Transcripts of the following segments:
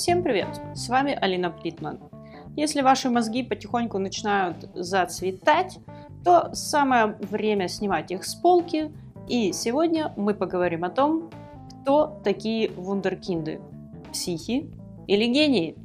Всем привет! С вами Алина Плитман. Если ваши мозги потихоньку начинают зацветать, то самое время снимать их с полки. И сегодня мы поговорим о том, кто такие вундеркинды – психи или гении.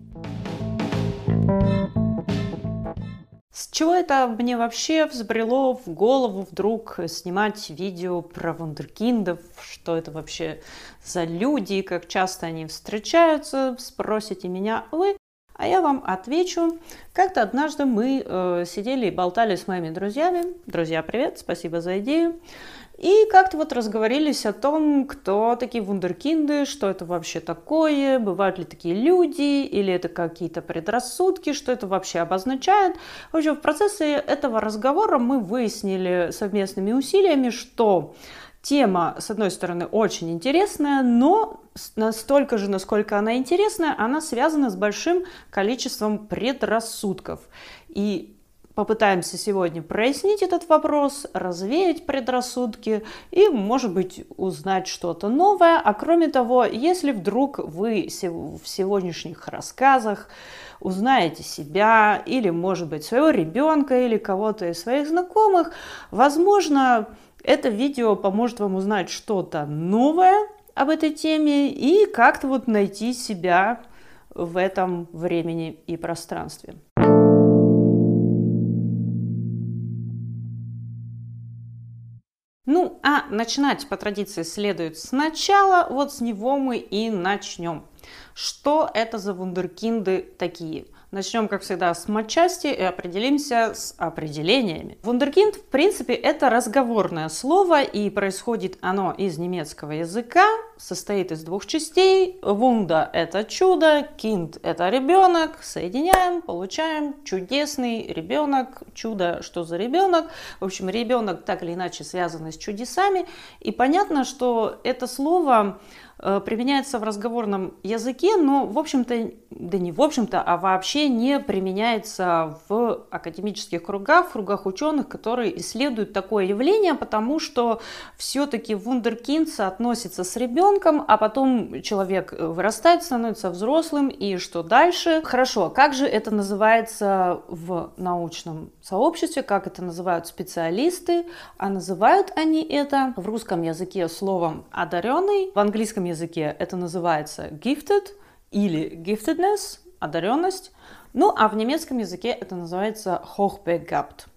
Чего это мне вообще взбрело в голову вдруг снимать видео про вундеркиндов? Что это вообще за люди, как часто они встречаются? Спросите меня вы, а я вам отвечу. Как-то однажды мы э, сидели и болтали с моими друзьями. Друзья, привет, спасибо за идею. И как-то вот разговорились о том, кто такие вундеркинды, что это вообще такое, бывают ли такие люди, или это какие-то предрассудки, что это вообще обозначает. В общем, в процессе этого разговора мы выяснили совместными усилиями, что тема, с одной стороны, очень интересная, но настолько же, насколько она интересная, она связана с большим количеством предрассудков. И Попытаемся сегодня прояснить этот вопрос, развеять предрассудки и, может быть, узнать что-то новое. А кроме того, если вдруг вы в сегодняшних рассказах узнаете себя или, может быть, своего ребенка или кого-то из своих знакомых, возможно, это видео поможет вам узнать что-то новое об этой теме и как-то вот найти себя в этом времени и пространстве. А начинать по традиции следует сначала, вот с него мы и начнем. Что это за вундеркинды такие? Начнем, как всегда, с матчасти и определимся с определениями. Вундеркинд, в принципе, это разговорное слово, и происходит оно из немецкого языка, состоит из двух частей. Вунда – это чудо, кинд – это ребенок. Соединяем, получаем чудесный ребенок. Чудо, что за ребенок? В общем, ребенок так или иначе связан с чудесами. И понятно, что это слово применяется в разговорном языке, но, в общем-то, да не в общем-то, а вообще не применяется в академических кругах, в кругах ученых, которые исследуют такое явление, потому что все-таки вундеркинд соотносится с ребенком, а потом человек вырастает, становится взрослым, и что дальше? Хорошо, как же это называется в научном сообществе, как это называют специалисты? А называют они это в русском языке словом одаренный, в английском языке это называется gifted или giftedness, одаренность. Ну, а в немецком языке это называется hochbegabt.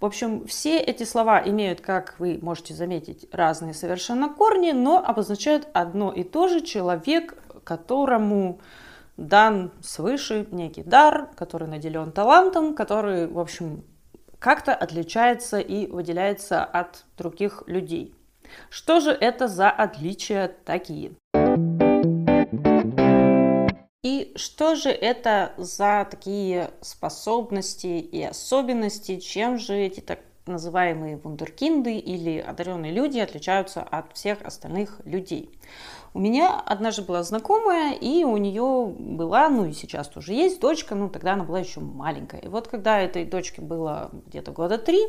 В общем, все эти слова имеют, как вы можете заметить, разные совершенно корни, но обозначают одно и то же человек, которому дан свыше некий дар, который наделен талантом, который, в общем, как-то отличается и выделяется от других людей. Что же это за отличия такие? И что же это за такие способности и особенности, чем же эти так называемые вундеркинды или одаренные люди отличаются от всех остальных людей? У меня однажды была знакомая, и у нее была, ну и сейчас тоже есть дочка, ну тогда она была еще маленькая. И вот когда этой дочке было где-то года три,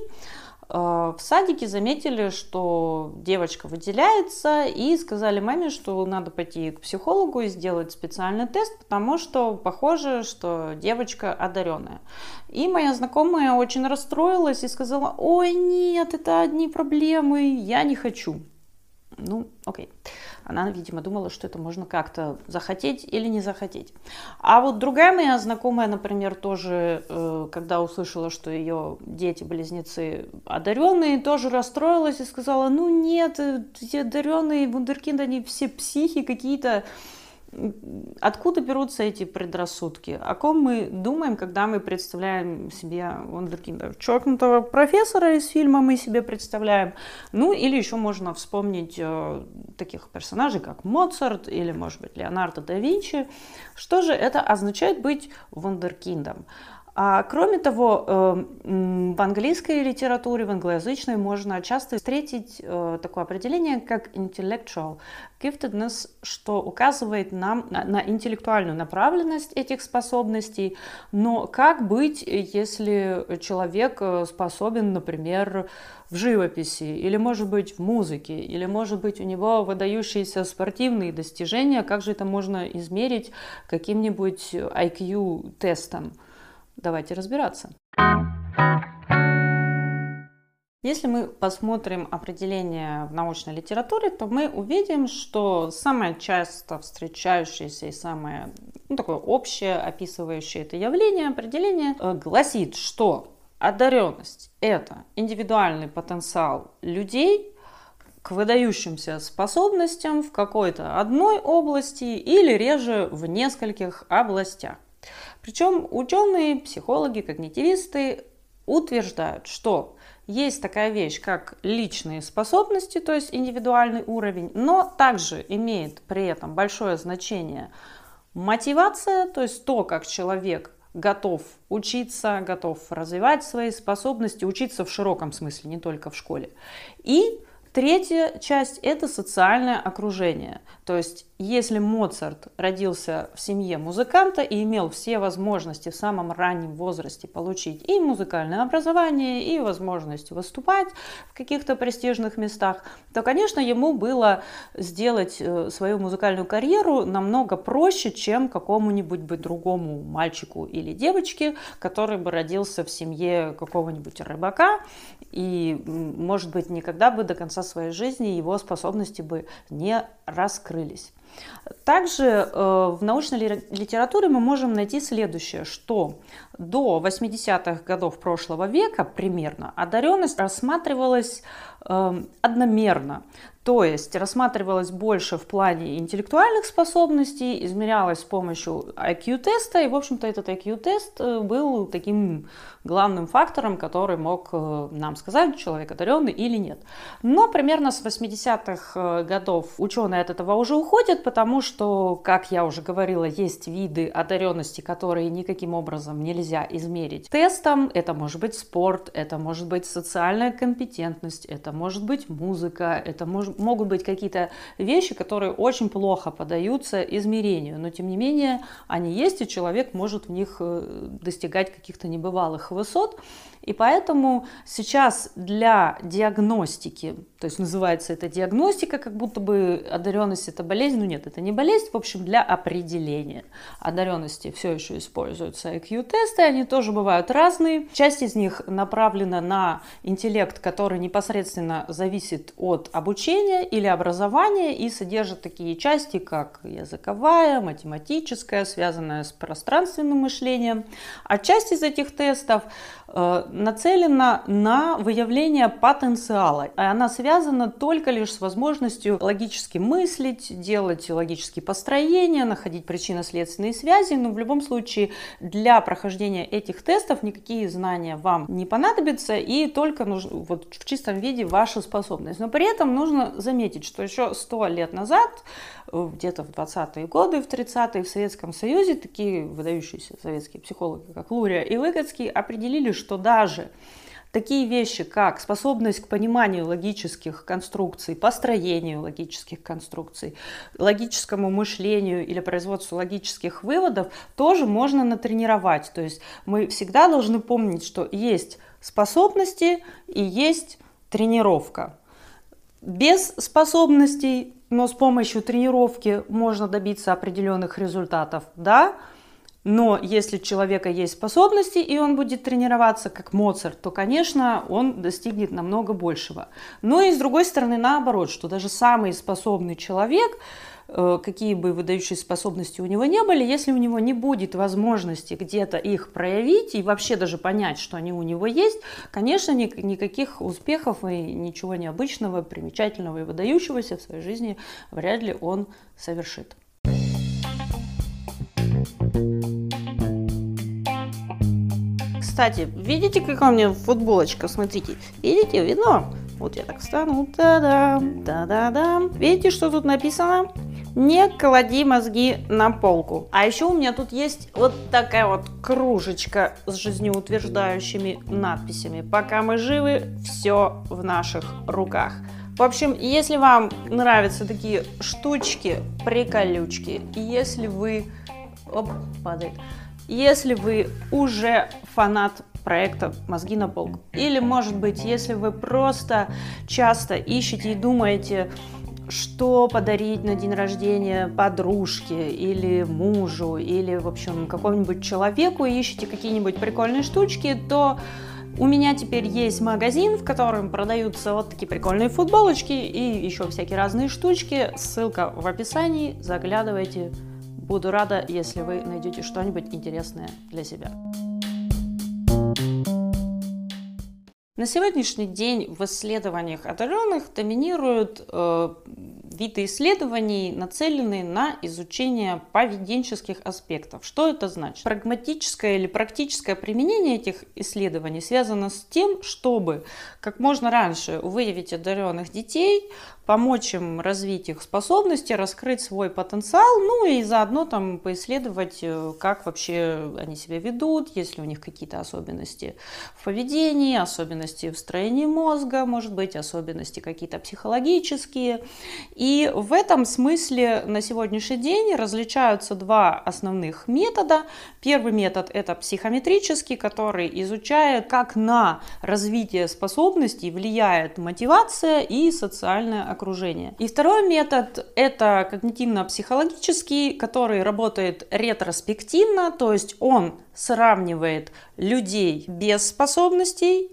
Э, в садике заметили, что девочка выделяется, и сказали маме, что надо пойти к психологу и сделать специальный тест, потому что похоже, что девочка одаренная. И моя знакомая очень расстроилась и сказала, ой, нет, это одни проблемы, я не хочу. Ну, окей. Она, видимо, думала, что это можно как-то захотеть или не захотеть. А вот другая моя знакомая, например, тоже, э, когда услышала, что ее дети-близнецы одаренные, тоже расстроилась и сказала, ну нет, эти одаренные вундеркинды, они все психи какие-то, Откуда берутся эти предрассудки? О ком мы думаем, когда мы представляем себе вундеркинда? Чокнутого профессора из фильма мы себе представляем. Ну, или еще можно вспомнить э, таких персонажей, как Моцарт или, может быть, Леонардо да Винчи. Что же это означает быть вундеркиндом? А кроме того, э, в английской литературе, в англоязычной можно часто встретить э, такое определение, как intellectual giftedness, что указывает нам на, интеллектуальную направленность этих способностей. Но как быть, если человек э, способен, например, в живописи, или, может быть, в музыке, или, может быть, у него выдающиеся спортивные достижения, как же это можно измерить каким-нибудь IQ-тестом? Давайте разбираться. Если мы посмотрим определение в научной литературе, то мы увидим, что самое часто встречающееся и самое ну, такое общее, описывающее это явление, определение э, гласит, что одаренность – это индивидуальный потенциал людей к выдающимся способностям в какой-то одной области или реже в нескольких областях. Причем ученые, психологи, когнитивисты утверждают, что есть такая вещь, как личные способности, то есть индивидуальный уровень, но также имеет при этом большое значение мотивация, то есть то, как человек готов учиться, готов развивать свои способности, учиться в широком смысле, не только в школе. И Третья часть – это социальное окружение. То есть, если Моцарт родился в семье музыканта и имел все возможности в самом раннем возрасте получить и музыкальное образование, и возможность выступать в каких-то престижных местах, то, конечно, ему было сделать э, свою музыкальную карьеру намного проще, чем какому-нибудь бы другому мальчику или девочке, который бы родился в семье какого-нибудь рыбака и, может быть, никогда бы до конца своей жизни его способности бы не раскрылись. Также э, в научной литературе мы можем найти следующее, что до 80-х годов прошлого века примерно одаренность рассматривалась э, одномерно. То есть рассматривалась больше в плане интеллектуальных способностей, измерялась с помощью IQ-теста, и, в общем-то, этот IQ-тест э, был таким главным фактором, который мог э, нам сказать, человек одаренный или нет. Но примерно с 80-х э, годов ученые от этого уже уходят, потому что, как я уже говорила, есть виды одаренности, которые никаким образом нельзя измерить тестом. Это может быть спорт, это может быть социальная компетентность, это может быть музыка, это может могут быть какие-то вещи, которые очень плохо поддаются измерению, но тем не менее они есть, и человек может в них э, достигать каких-то небывалых высот. И поэтому сейчас для диагностики, то есть называется это диагностика, как будто бы одаренность это болезнь, но нет, это не болезнь, в общем, для определения одаренности все еще используются IQ-тесты, они тоже бывают разные. Часть из них направлена на интеллект, который непосредственно зависит от обучения или образования и содержит такие части, как языковая, математическая, связанная с пространственным мышлением. А часть из этих тестов Э, нацелена на выявление потенциала. Она связана только лишь с возможностью логически мыслить, делать логические построения, находить причинно-следственные связи. Но в любом случае для прохождения этих тестов никакие знания вам не понадобятся и только нужно, вот в чистом виде ваша способность. Но при этом нужно заметить, что еще сто лет назад где-то в 20-е годы, в 30-е в Советском Союзе такие выдающиеся советские психологи, как Лурия и Выгодский, определили, что даже такие вещи, как способность к пониманию логических конструкций, построению логических конструкций, логическому мышлению или производству логических выводов, тоже можно натренировать. То есть мы всегда должны помнить, что есть способности и есть тренировка. Без способностей но с помощью тренировки можно добиться определенных результатов, да, но если у человека есть способности, и он будет тренироваться как Моцарт, то, конечно, он достигнет намного большего. Но и с другой стороны, наоборот, что даже самый способный человек какие бы выдающие способности у него не были, если у него не будет возможности где-то их проявить и вообще даже понять, что они у него есть, конечно, никаких успехов и ничего необычного, примечательного и выдающегося в своей жизни вряд ли он совершит. Кстати, видите, какая у меня футболочка? Смотрите, видите, видно? Вот я так встану, та-дам, та-да-дам. Видите, что тут написано? Не клади мозги на полку. А еще у меня тут есть вот такая вот кружечка с жизнеутверждающими надписями. Пока мы живы, все в наших руках. В общем, если вам нравятся такие штучки, приколючки, если вы... Оп, падает. Если вы уже фанат проекта «Мозги на полку». Или, может быть, если вы просто часто ищете и думаете, что подарить на день рождения подружке или мужу, или, в общем, какому-нибудь человеку, и ищете какие-нибудь прикольные штучки, то у меня теперь есть магазин, в котором продаются вот такие прикольные футболочки и еще всякие разные штучки. Ссылка в описании. Заглядывайте. Буду рада, если вы найдете что-нибудь интересное для себя. На сегодняшний день в исследованиях одаренных доминируют э, виды исследований, нацеленные на изучение поведенческих аспектов. Что это значит? Прагматическое или практическое применение этих исследований связано с тем, чтобы как можно раньше выявить одаренных детей, помочь им развить их способности, раскрыть свой потенциал, ну и заодно там поисследовать, э, как вообще они себя ведут, есть ли у них какие-то особенности в поведении, особенности в строении мозга, может быть, особенности какие-то психологические. И в этом смысле на сегодняшний день различаются два основных метода. Первый метод – это психометрический, который изучает, как на развитие способностей влияет мотивация и социальное окружение окружения. И второй метод – это когнитивно-психологический, который работает ретроспективно, то есть он сравнивает людей без способностей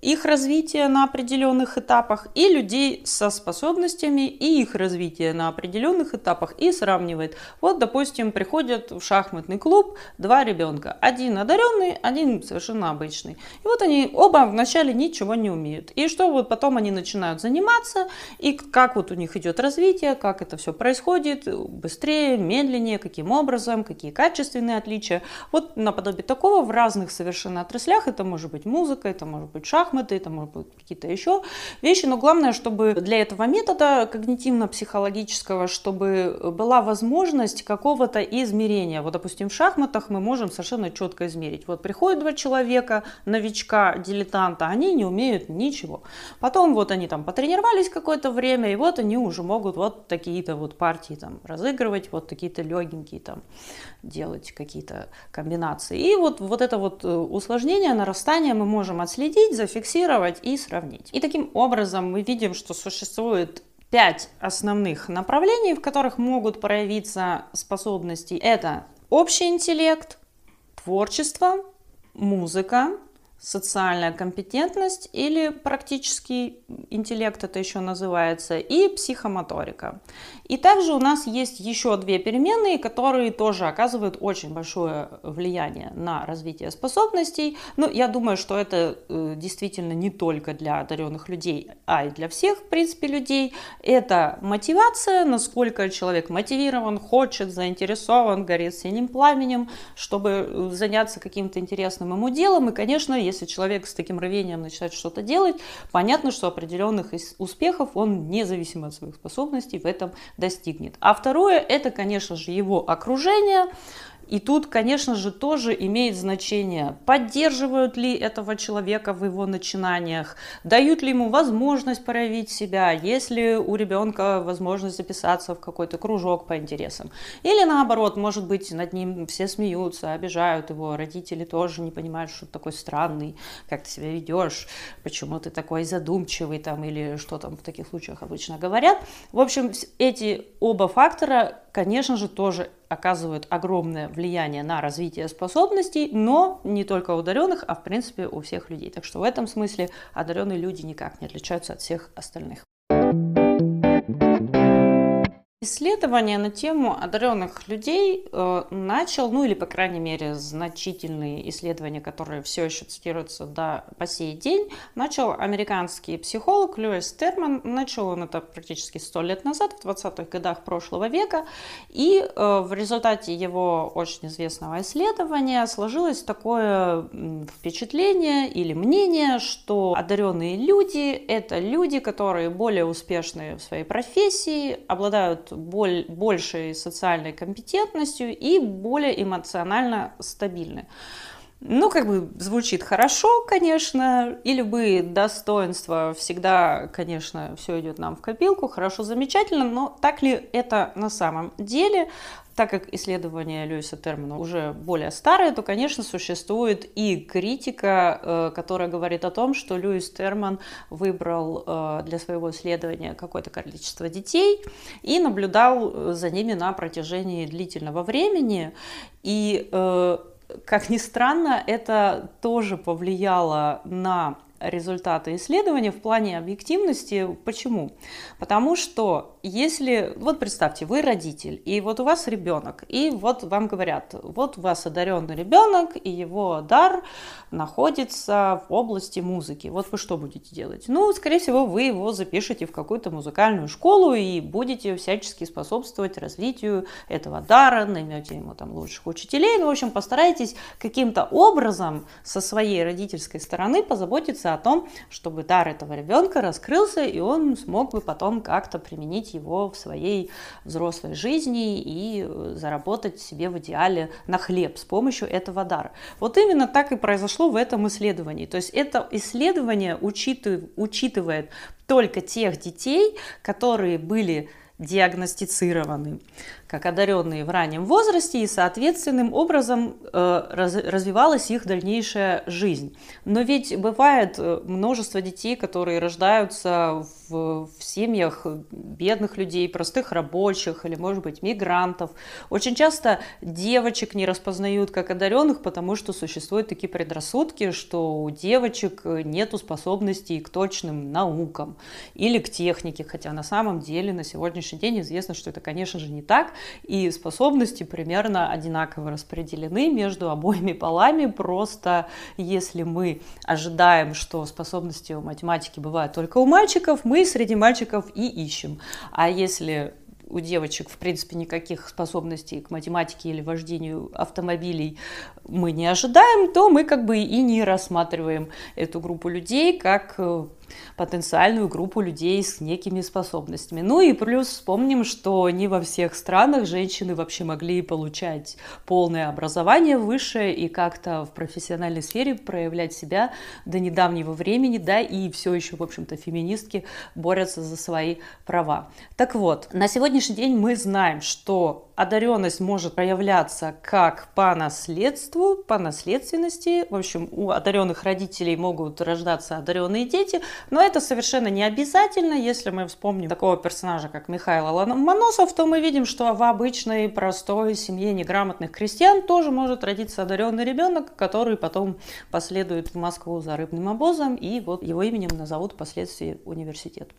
их развитие на определенных этапах и людей со способностями и их развитие на определенных этапах и сравнивает. Вот, допустим, приходят в шахматный клуб два ребенка. Один одаренный, один совершенно обычный. И вот они оба вначале ничего не умеют. И что вот потом они начинают заниматься, и как вот у них идет развитие, как это все происходит, быстрее, медленнее, каким образом, какие качественные отличия. Вот наподобие такого в разных совершенно отраслях. Это может быть музыка, это может быть шахматы, шахматы, это может быть какие-то еще вещи, но главное, чтобы для этого метода когнитивно-психологического, чтобы была возможность какого-то измерения. Вот, допустим, в шахматах мы можем совершенно четко измерить. Вот приходят два человека, новичка, дилетанта, они не умеют ничего. Потом вот они там потренировались какое-то время, и вот они уже могут вот такие-то вот партии там разыгрывать, вот такие-то легенькие там делать какие-то комбинации. И вот, вот это вот э, усложнение, нарастание мы можем отследить, зафиксировать и сравнить. И таким образом мы видим, что существует пять основных направлений, в которых могут проявиться способности. Это общий интеллект, творчество, музыка, социальная компетентность или практический интеллект, это еще называется, и психомоторика. И также у нас есть еще две переменные, которые тоже оказывают очень большое влияние на развитие способностей. Ну, я думаю, что это э, действительно не только для одаренных людей, а и для всех, в принципе, людей. Это мотивация, насколько человек мотивирован, хочет, заинтересован, горит синим пламенем, чтобы э, заняться каким-то интересным ему делом. И, конечно, если человек с таким рвением начинает что-то делать, понятно, что определенных успехов он, независимо от своих способностей, в этом достигнет. А второе, это, конечно же, его окружение, и тут, конечно же, тоже имеет значение, поддерживают ли этого человека в его начинаниях, дают ли ему возможность проявить себя, есть ли у ребенка возможность записаться в какой-то кружок по интересам. Или наоборот, может быть, над ним все смеются, обижают его, родители тоже не понимают, что ты такой странный, как ты себя ведешь, почему ты такой задумчивый там, или что там в таких случаях обычно говорят. В общем, эти оба фактора, конечно же, тоже оказывают огромное влияние на развитие способностей, но не только у одаренных, а в принципе у всех людей. Так что в этом смысле одаренные люди никак не отличаются от всех остальных. Исследование на тему одаренных людей э, начал, ну или по крайней мере значительные исследования, которые все еще цитируются до, по сей день, начал американский психолог Льюис Терман. Начал он это практически сто лет назад, в 20-х годах прошлого века. И э, в результате его очень известного исследования сложилось такое впечатление или мнение, что одаренные люди – это люди, которые более успешные в своей профессии, обладают обладают боль, большей социальной компетентностью и более эмоционально стабильны. Ну, как бы звучит хорошо, конечно, и любые достоинства всегда, конечно, все идет нам в копилку, хорошо, замечательно, но так ли это на самом деле? Так как исследования Льюиса Термана уже более старые, то, конечно, существует и критика, э, которая говорит о том, что Льюис Терман выбрал э, для своего исследования какое-то количество детей и наблюдал э, за ними на протяжении длительного времени. И как ни странно, это тоже повлияло на результаты исследования в плане объективности. Почему? Потому что если, вот представьте, вы родитель, и вот у вас ребенок, и вот вам говорят, вот у вас одаренный ребенок, и его дар находится в области музыки. Вот вы что будете делать? Ну, скорее всего, вы его запишете в какую-то музыкальную школу и будете всячески способствовать развитию этого дара, наймете ему там лучших учителей. Ну, в общем, постарайтесь каким-то образом со своей родительской стороны позаботиться о том, чтобы дар этого ребенка раскрылся, и он смог бы потом как-то применить его в своей взрослой жизни и э, заработать себе в идеале на хлеб с помощью этого дара. Вот именно так и произошло в этом исследовании. То есть это исследование учитывает только тех детей, которые были диагностицированы как одаренные в раннем возрасте, и соответственным образом э, раз, развивалась их дальнейшая жизнь. Но ведь бывает э, множество детей, которые рождаются в, в семьях бедных людей, простых рабочих или, может быть, мигрантов. Очень часто девочек не распознают как одаренных, потому что существуют такие предрассудки, что у девочек нет способностей к точным наукам или к технике, хотя на самом деле на сегодняшний день известно, что это, конечно же, не так, и способности примерно одинаково распределены между обоими полами. Просто если мы ожидаем, что способности у математики бывают только у мальчиков, мы среди мальчиков и ищем. А если у девочек, в принципе, никаких способностей к математике или вождению автомобилей мы не ожидаем, то мы как бы и не рассматриваем эту группу людей как э, потенциальную группу людей с некими способностями. Ну и плюс вспомним, что не во всех странах женщины вообще могли получать полное образование высшее и как-то в профессиональной сфере проявлять себя до недавнего времени, да, и все еще, в общем-то, феминистки борются за свои права. Так вот, на сегодняшний день мы знаем, что одаренность может проявляться как по наследству, по наследственности. В общем, у одаренных родителей могут рождаться одаренные дети, но это совершенно не обязательно. Если мы вспомним такого персонажа, как Михаил Ломоносов, то мы видим, что в обычной простой семье неграмотных крестьян тоже может родиться одаренный ребенок, который потом последует в Москву за рыбным обозом, и вот его именем назовут впоследствии университет.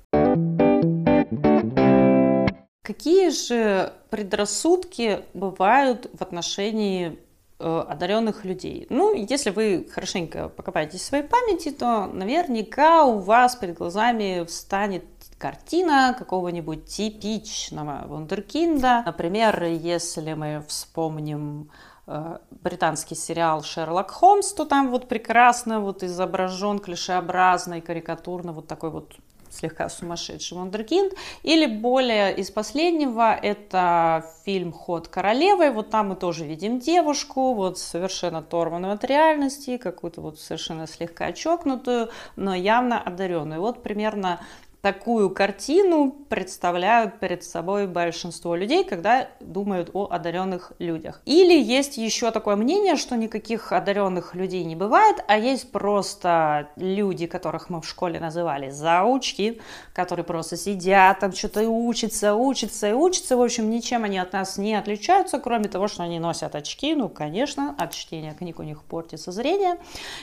Какие же предрассудки бывают в отношении э, одаренных людей. Ну, если вы хорошенько покопаетесь в своей памяти, то наверняка у вас перед глазами встанет картина какого-нибудь типичного вундеркинда. Например, если мы вспомним э, британский сериал «Шерлок Холмс», то там вот прекрасно вот изображен клишеобразно и карикатурно вот такой вот слегка сумасшедший вундеркинд. Или более из последнего, это фильм «Ход королевы». Вот там мы тоже видим девушку, вот совершенно оторванную от реальности, какую-то вот совершенно слегка чокнутую, но явно одаренную. Вот примерно Такую картину представляют перед собой большинство людей, когда думают о одаренных людях. Или есть еще такое мнение, что никаких одаренных людей не бывает, а есть просто люди, которых мы в школе называли заучки, которые просто сидят, там что-то учатся, учатся и учатся. В общем, ничем они от нас не отличаются, кроме того, что они носят очки. Ну, конечно, от чтения книг у них портится зрение.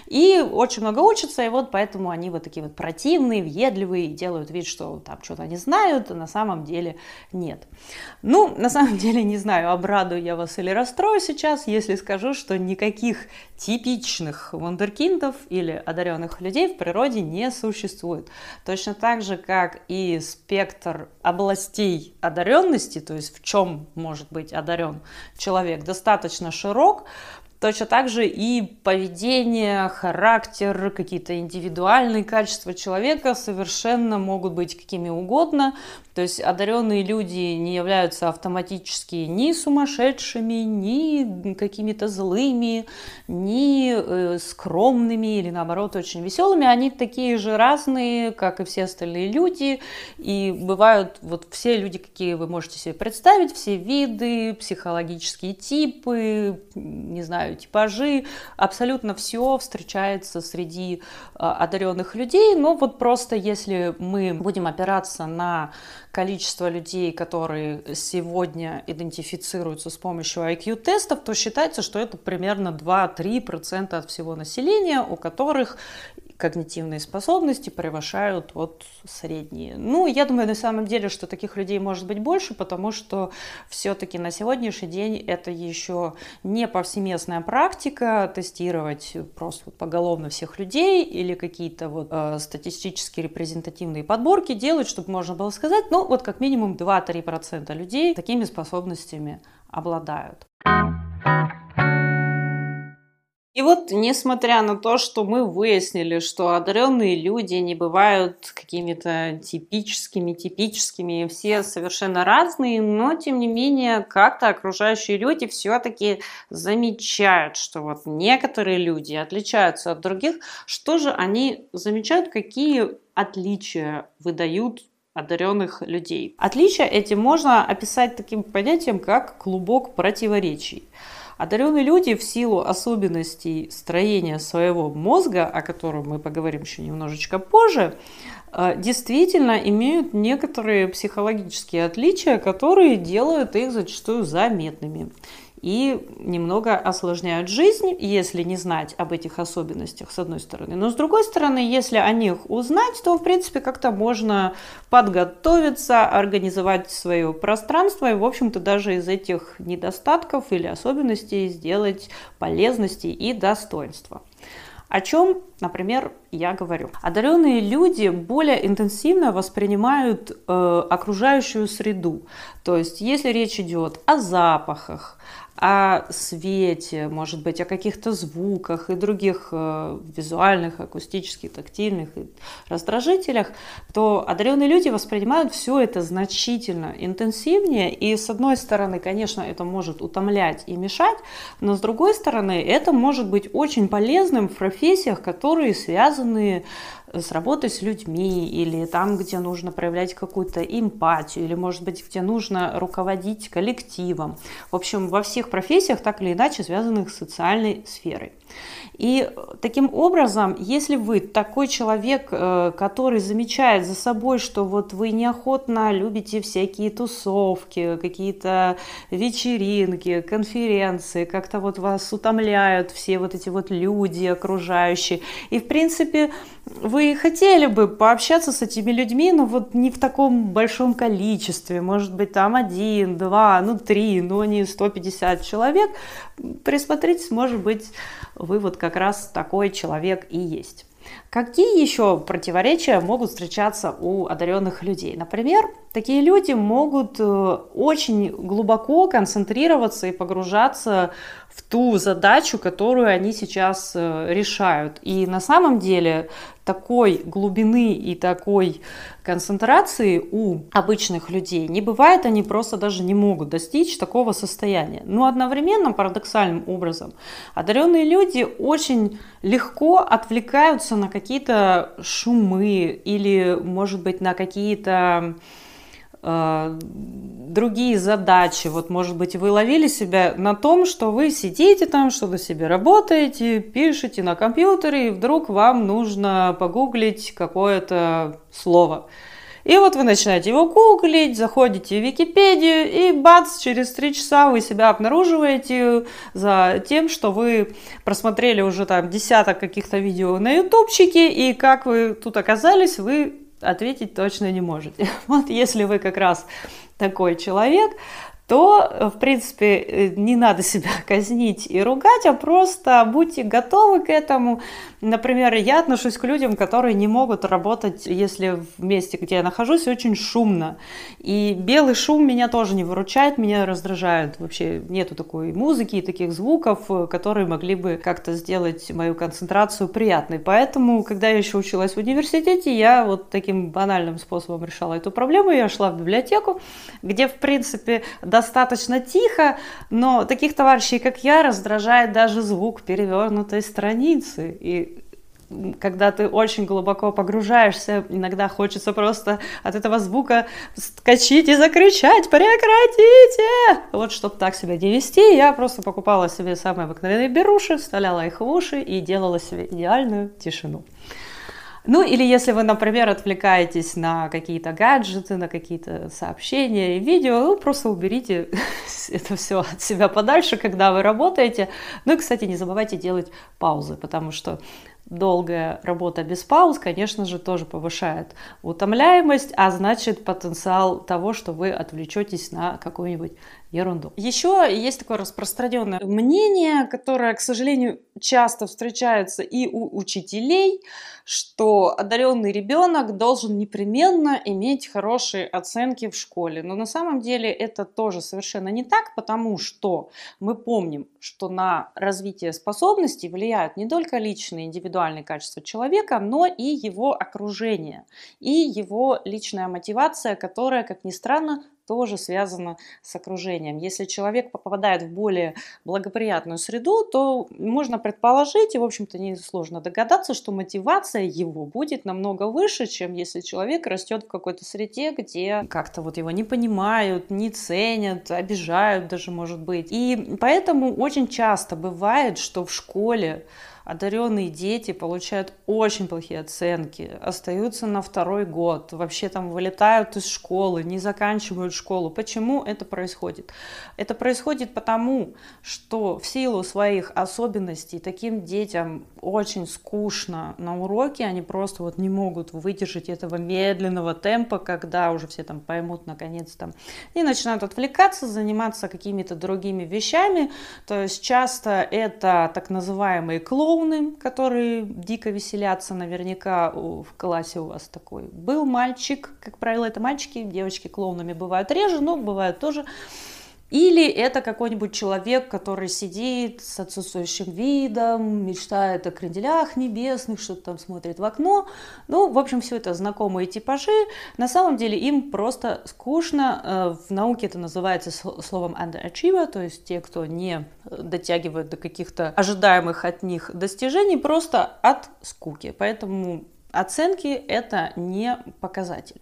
И очень много учатся, и вот поэтому они вот такие вот противные, въедливые, делают делают вид, что там что-то они знают, а на самом деле нет. Ну, на самом деле не знаю, обрадую я вас или расстрою сейчас, если скажу, что никаких типичных вундеркиндов или одаренных людей в природе не существует. Точно так же, как и спектр областей одаренности, то есть в чем может быть одарен человек, достаточно широк, точно так же и поведение, характер, какие-то индивидуальные качества человека совершенно могут быть какими угодно. То есть одаренные люди не являются автоматически ни сумасшедшими, ни какими-то злыми, ни э, скромными или наоборот очень веселыми. Они такие же разные, как и все остальные люди. И бывают вот все люди, какие вы можете себе представить, все виды, психологические типы, не знаю, типажи, абсолютно все встречается среди а, одаренных людей. Но вот просто если мы будем опираться на количество людей, которые сегодня идентифицируются с помощью IQ-тестов, то считается, что это примерно 2-3% от всего населения, у которых когнитивные способности превышают вот средние. Ну, я думаю, на самом деле, что таких людей может быть больше, потому что все-таки на сегодняшний день это еще не повсеместная практика тестировать просто вот поголовно всех людей или какие-то вот э, статистически репрезентативные подборки делать, чтобы можно было сказать, ну, вот как минимум 2-3% людей такими способностями обладают. И вот, несмотря на то, что мы выяснили, что одаренные люди не бывают какими-то типическими, типическими, все совершенно разные, но, тем не менее, как-то окружающие люди все-таки замечают, что вот некоторые люди отличаются от других. Что же они замечают, какие отличия выдают одаренных людей? Отличия эти можно описать таким понятием, как клубок противоречий. Одаренные люди в силу особенностей строения своего мозга, о котором мы поговорим еще немножечко позже, э, действительно имеют некоторые психологические отличия, которые делают их зачастую заметными и немного осложняют жизнь, если не знать об этих особенностях, с одной стороны. Но с другой стороны, если о них узнать, то, в принципе, как-то можно подготовиться, организовать свое пространство и, в общем-то, даже из этих недостатков или особенностей сделать полезности и достоинства. О чем, например, я говорю? Одаренные люди более интенсивно воспринимают э, окружающую среду. То есть, если речь идет о запахах, о свете, может быть, о каких-то звуках и других э, визуальных, акустических, тактильных раздражителях, то одаренные люди воспринимают все это значительно интенсивнее. И с одной стороны, конечно, это может утомлять и мешать, но с другой стороны, это может быть очень полезным в профессиях, которые связаны с работой с людьми, или там, где нужно проявлять какую-то эмпатию, или, может быть, где нужно руководить коллективом. В общем, во всех профессиях, так или иначе, связанных с социальной сферой. И таким образом, если вы такой человек, э, который замечает за собой, что вот вы неохотно любите всякие тусовки, какие-то вечеринки, конференции, как-то вот вас утомляют все вот эти вот люди окружающие, и в принципе вы хотели бы пообщаться с этими людьми, но вот не в таком большом количестве, может быть там один, два, ну три, но не 150 человек, присмотритесь, может быть, вы вот как раз такой человек и есть. Какие еще противоречия могут встречаться у одаренных людей? Например, такие люди могут э, очень глубоко концентрироваться и погружаться в ту задачу, которую они сейчас э, решают. И на самом деле такой глубины и такой концентрации у обычных людей не бывает, они просто даже не могут достичь такого состояния. Но одновременно, парадоксальным образом, одаренные люди очень легко отвлекаются на какие-то шумы или, может быть, на какие-то другие задачи. Вот, может быть, вы ловили себя на том, что вы сидите там, что-то себе работаете, пишете на компьютере, и вдруг вам нужно погуглить какое-то слово. И вот вы начинаете его гуглить, заходите в Википедию, и бац, через три часа вы себя обнаруживаете за тем, что вы просмотрели уже там десяток каких-то видео на ютубчике, и как вы тут оказались, вы ответить точно не можете. Вот если вы как раз такой человек, то, в принципе, э, не надо себя казнить и ругать, а просто будьте готовы к этому. Например, я отношусь к людям, которые не могут работать, если в месте, где я нахожусь, очень шумно. И белый шум меня тоже не выручает, меня раздражает. Вообще нету такой музыки и таких звуков, которые могли бы как-то сделать мою концентрацию приятной. Поэтому, когда я еще училась в университете, я вот таким банальным способом решала эту проблему. Я шла в библиотеку, где, в принципе, достаточно тихо, но таких товарищей, как я, раздражает даже звук перевернутой страницы. И когда ты очень глубоко погружаешься, иногда хочется просто от этого звука скачить и закричать «Прекратите!» Вот, чтобы так себя не вести, я просто покупала себе самые обыкновенные беруши, вставляла их в уши и делала себе идеальную тишину. Ну или если вы, например, отвлекаетесь на какие-то гаджеты, на какие-то сообщения и видео, ну, просто уберите это все от себя подальше, когда вы работаете. Ну и, кстати, не забывайте делать паузы, потому что долгая работа без пауз, конечно же, тоже повышает утомляемость, а значит потенциал того, что вы отвлечетесь на какую-нибудь ерунду. Еще есть такое распространенное мнение, которое, к сожалению, часто встречается и у учителей, что одаренный ребенок должен непременно иметь хорошие оценки в школе. Но на самом деле это тоже совершенно не так, потому что мы помним, что на развитие способностей влияют не только личные индивидуальные качества человека, но и его окружение, и его личная мотивация, которая, как ни странно, тоже связано с окружением. Если человек попадает в более благоприятную среду, то можно предположить, и, в общем-то, несложно догадаться, что мотивация его будет намного выше, чем если человек растет в какой-то среде, где как-то вот его не понимают, не ценят, обижают даже, может быть. И поэтому очень часто бывает, что в школе одаренные дети получают очень плохие оценки, остаются на второй год, вообще там вылетают из школы, не заканчивают школу. Почему это происходит? Это происходит потому, что в силу своих особенностей таким детям очень скучно на уроке, они просто вот не могут выдержать этого медленного темпа, когда уже все там поймут наконец то и начинают отвлекаться, заниматься какими-то другими вещами. То есть часто это так называемые клоуны, клоуны, которые дико веселятся, наверняка в классе у вас такой был мальчик, как правило, это мальчики, девочки клоунами бывают реже, но бывают тоже. Или это какой-нибудь человек, который сидит с отсутствующим видом, мечтает о кренделях небесных, что-то там смотрит в окно. Ну, в общем, все это знакомые типажи. На самом деле им просто скучно. Э, в науке это называется словом underachiever, то есть те, кто не дотягивает до каких-то ожидаемых от них достижений, просто от скуки. Поэтому оценки это не показатель.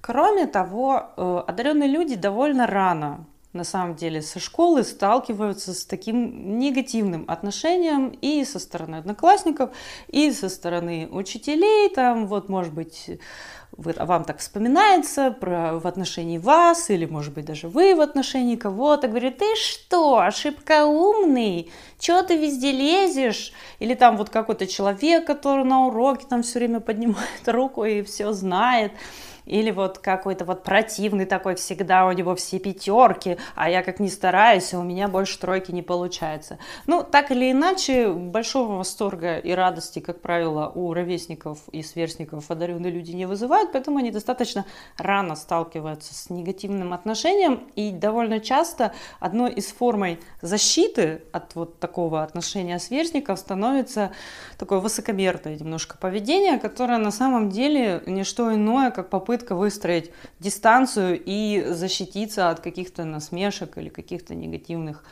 Кроме того, э, одаренные люди довольно рано на самом деле со школы сталкиваются с таким негативным отношением и со стороны одноклассников, и со стороны учителей. Там вот, может быть, вы, вам так вспоминается про, в отношении вас, или, может быть, даже вы в отношении кого-то, говорит, ты что, ошибка умный, что ты везде лезешь? Или там вот какой-то человек, который на уроке там все время поднимает руку и все знает или вот какой-то вот противный такой, всегда у него все пятерки, а я как ни стараюсь, у меня больше тройки не получается. Ну, так или иначе, большого восторга и радости, как правило, у ровесников и сверстников одаренные люди не вызывают, поэтому они достаточно рано сталкиваются с негативным отношением, и довольно часто одной из формой защиты от вот такого отношения сверстников становится такое высокомерное немножко поведение, которое на самом деле не что иное, как попытка попытка выстроить дистанцию и защититься от каких-то насмешек или каких-то негативных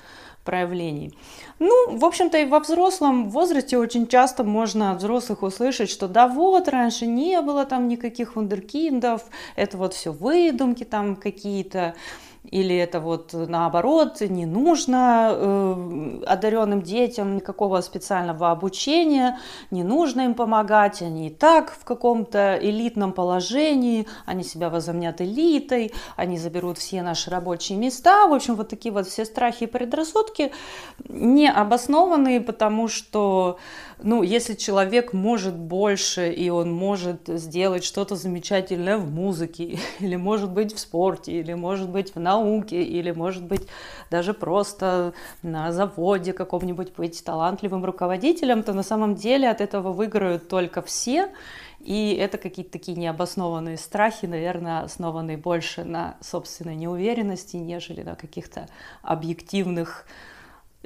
проявлений. Ну, в общем-то, и во взрослом возрасте очень часто можно от взрослых услышать, что да вот, раньше не было там никаких вундеркиндов, это вот все выдумки там какие-то, или это вот наоборот, не нужно э, одаренным детям никакого специального обучения, не нужно им помогать, они и так в каком-то элитном положении, они себя возомнят элитой, они заберут все наши рабочие места. В общем, вот такие вот все страхи и предрассудки не обоснованные, потому что ну, если человек может больше, и он может сделать что-то замечательное в музыке, или может быть в спорте, или может быть в науке, или, может быть, даже просто на заводе каком-нибудь быть талантливым руководителем, то на самом деле от этого выиграют только все. И это какие-то такие необоснованные страхи, наверное, основанные больше на собственной неуверенности, нежели на каких-то объективных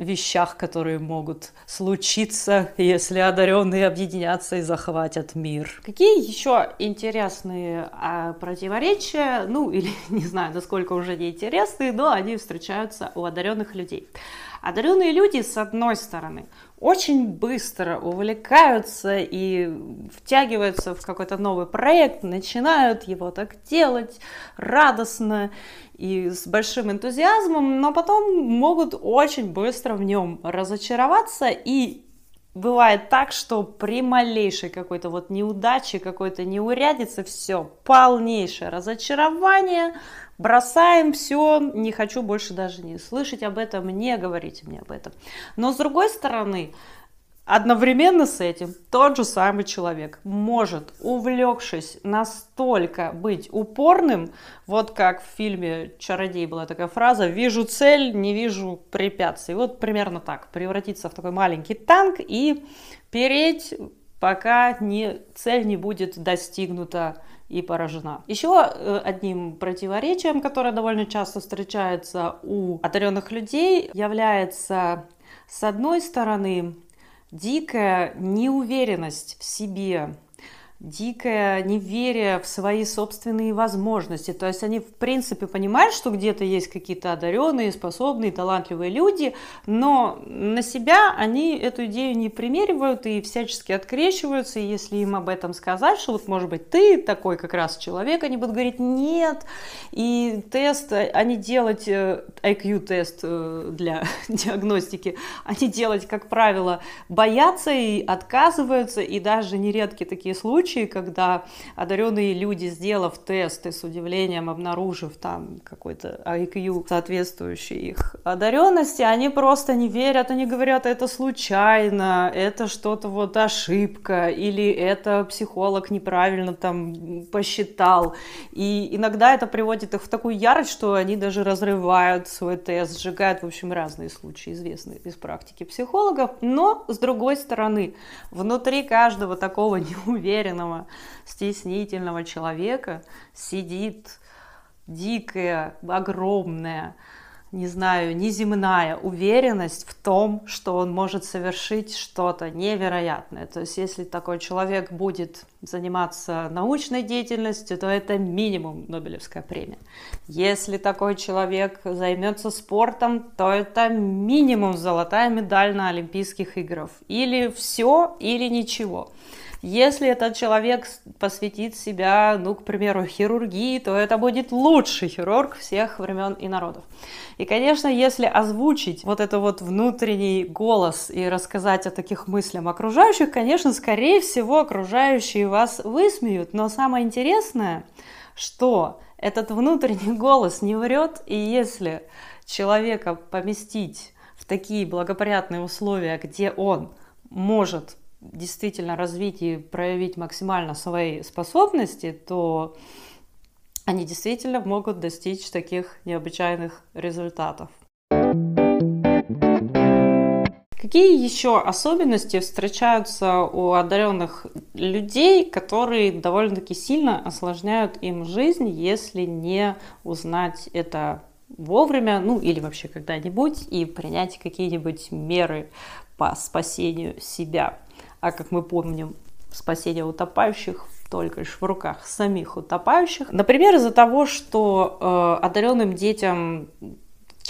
вещах, которые могут случиться, если одаренные объединятся и захватят мир. Какие еще интересные а, противоречия, ну или не знаю, насколько уже не интересные, но они встречаются у одаренных людей. Одаренные люди, с одной стороны, очень быстро увлекаются и втягиваются в какой-то новый проект, начинают его так делать радостно и с большим энтузиазмом, но потом могут очень быстро в нем разочароваться и Бывает так, что при малейшей какой-то вот неудаче, какой-то неурядице, все, полнейшее разочарование, бросаем все, не хочу больше даже не слышать об этом, не говорите мне об этом. Но с другой стороны, Одновременно с этим тот же самый человек может, увлекшись, настолько быть упорным, вот как в фильме «Чародей» была такая фраза «вижу цель, не вижу препятствий». Вот примерно так, превратиться в такой маленький танк и переть, пока не, цель не будет достигнута и поражена. Еще э, одним противоречием, которое довольно часто встречается у одаренных людей, является, с одной стороны, дикая неуверенность в себе, дикое неверие в свои собственные возможности. То есть они, в принципе, понимают, что где-то есть какие-то одаренные, способные, талантливые люди, но на себя они эту идею не примеривают и всячески открещиваются. И если им об этом сказать, что вот, может быть, ты такой как раз человек, они будут говорить нет. И тест, они делать, IQ-тест э, э, для диагностики, они делать, как правило, боятся и отказываются. И даже нередки такие случаи, случаи, когда одаренные люди, сделав тесты с удивлением, обнаружив там какой-то IQ, соответствующий их одаренности, они просто не верят, они говорят, это случайно, это что-то вот ошибка, или это психолог неправильно там посчитал. И иногда это приводит их в такую ярость, что они даже разрывают свой тест, сжигают, в общем, разные случаи, известные из практики психологов. Но, с другой стороны, внутри каждого такого неуверенного неуверенного, стеснительного человека сидит дикая, огромная, не знаю, неземная уверенность в том, что он может совершить что-то невероятное. То есть, если такой человек будет заниматься научной деятельностью, то это минимум Нобелевская премия. Если такой человек займется спортом, то это минимум золотая медаль на Олимпийских играх. Или все, или ничего. Если этот человек посвятит себя, ну, к примеру, хирургии, то это будет лучший хирург всех времен и народов. И, конечно, если озвучить вот это вот внутренний голос и рассказать о таких мыслях окружающих, конечно, скорее всего, окружающие вас высмеют. Но самое интересное, что этот внутренний голос не врет, и если человека поместить в такие благоприятные условия, где он может действительно развить и проявить максимально свои способности, то они действительно могут достичь таких необычайных результатов. Какие еще особенности встречаются у одаренных людей, которые довольно-таки сильно осложняют им жизнь, если не узнать это вовремя, ну или вообще когда-нибудь, и принять какие-нибудь меры по спасению себя? А как мы помним, спасение утопающих только лишь в руках самих утопающих. Например, из-за того, что э, одаренным детям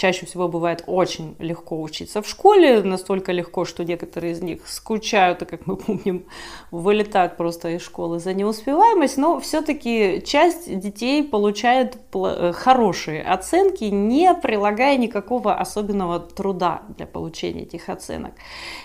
чаще всего бывает очень легко учиться в школе, настолько легко, что некоторые из них скучают, и, как мы помним, вылетают просто из школы за неуспеваемость, но все-таки часть детей получает э, хорошие оценки, не прилагая никакого особенного труда для получения этих оценок.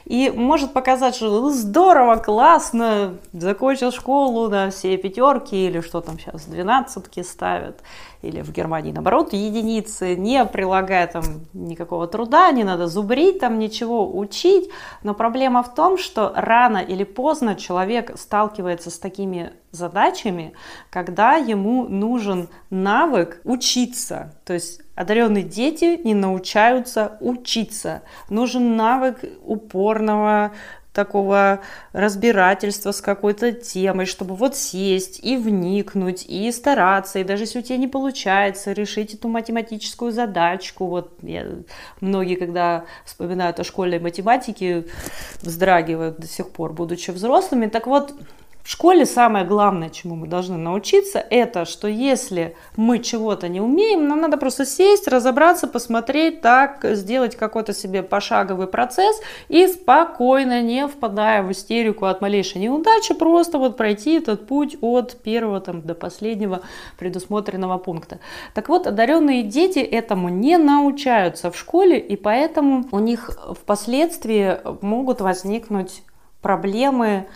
И может показать, что здорово, классно, закончил школу на все пятерки или что там сейчас, двенадцатки ставят или в Германии наоборот единицы, не прилагая там никакого труда, не надо зубрить там ничего, учить. Но проблема в том, что рано или поздно человек сталкивается с такими задачами, когда ему нужен навык учиться. То есть Одаренные дети не научаются учиться. Нужен навык упорного такого разбирательства с какой-то темой, чтобы вот сесть и вникнуть, и стараться, и даже если у тебя не получается решить эту математическую задачку, вот я, многие, когда вспоминают о школьной математике, вздрагивают до сих пор, будучи взрослыми, так вот, в школе самое главное, чему мы должны научиться, это, что если мы чего-то не умеем, нам надо просто сесть, разобраться, посмотреть, так, сделать какой-то себе пошаговый процесс и спокойно, не впадая в истерику от малейшей неудачи, просто вот пройти этот путь от первого там, до последнего предусмотренного пункта. Так вот, одаренные дети этому не научаются в школе, и поэтому у них впоследствии могут возникнуть проблемы,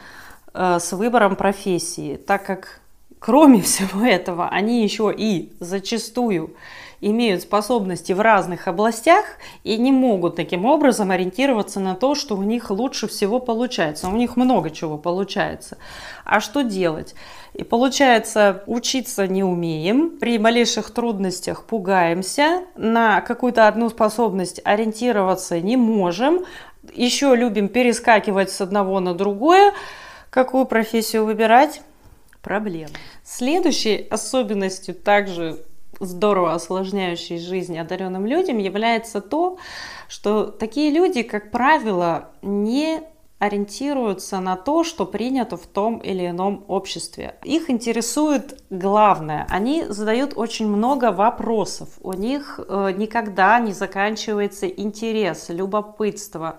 с выбором профессии, так как кроме всего этого они еще и зачастую имеют способности в разных областях и не могут таким образом ориентироваться на то, что у них лучше всего получается. У них много чего получается. А что делать? И получается, учиться не умеем, при малейших трудностях пугаемся, на какую-то одну способность ориентироваться не можем, еще любим перескакивать с одного на другое, Какую профессию выбирать? Проблема. Следующей особенностью, также здорово осложняющей жизнь одаренным людям, является то, что такие люди, как правило, не ориентируются на то, что принято в том или ином обществе. Их интересует главное. Они задают очень много вопросов. У них э, никогда не заканчивается интерес, любопытство,